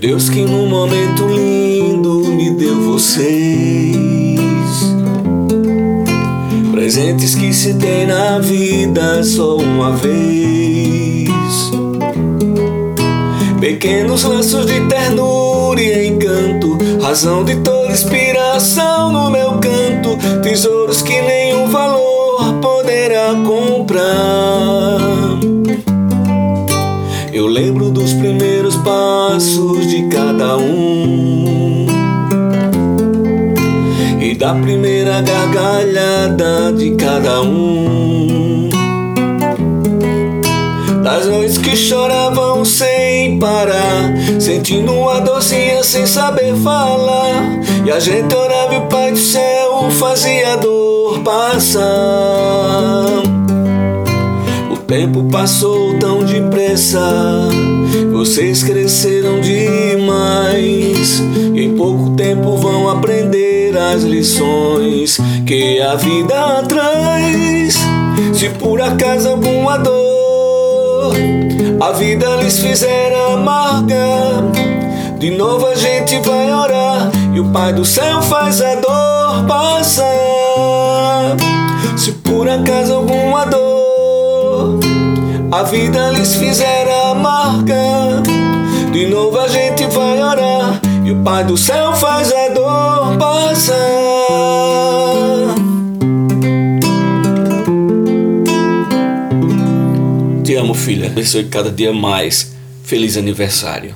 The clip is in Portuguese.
Deus que num momento lindo me deu vocês. Presentes que se tem na vida só uma vez. Pequenos laços de ternura e encanto, razão de toda inspiração no meu canto, tesouros que nenhum valor poderá comprar. Eu lembro dos primeiros passos de cada um e da primeira gargalhada de cada um. Das noites que choravam sem parar, sentindo uma docinha sem saber falar. E a gente orava e o Pai do céu fazia a dor passar. O tempo passou tão depressa, vocês cresceram demais. E em pouco tempo vão aprender as lições que a vida traz. Se por acaso alguma dor a vida lhes fizer amarga, de novo a gente vai orar e o Pai do céu faz a dor passar. Se por acaso alguma dor a vida lhes fizer amarga, de novo a gente vai orar e o Pai do céu faz a dor passar. Te amo, filha. Abençoe cada dia mais. Feliz aniversário.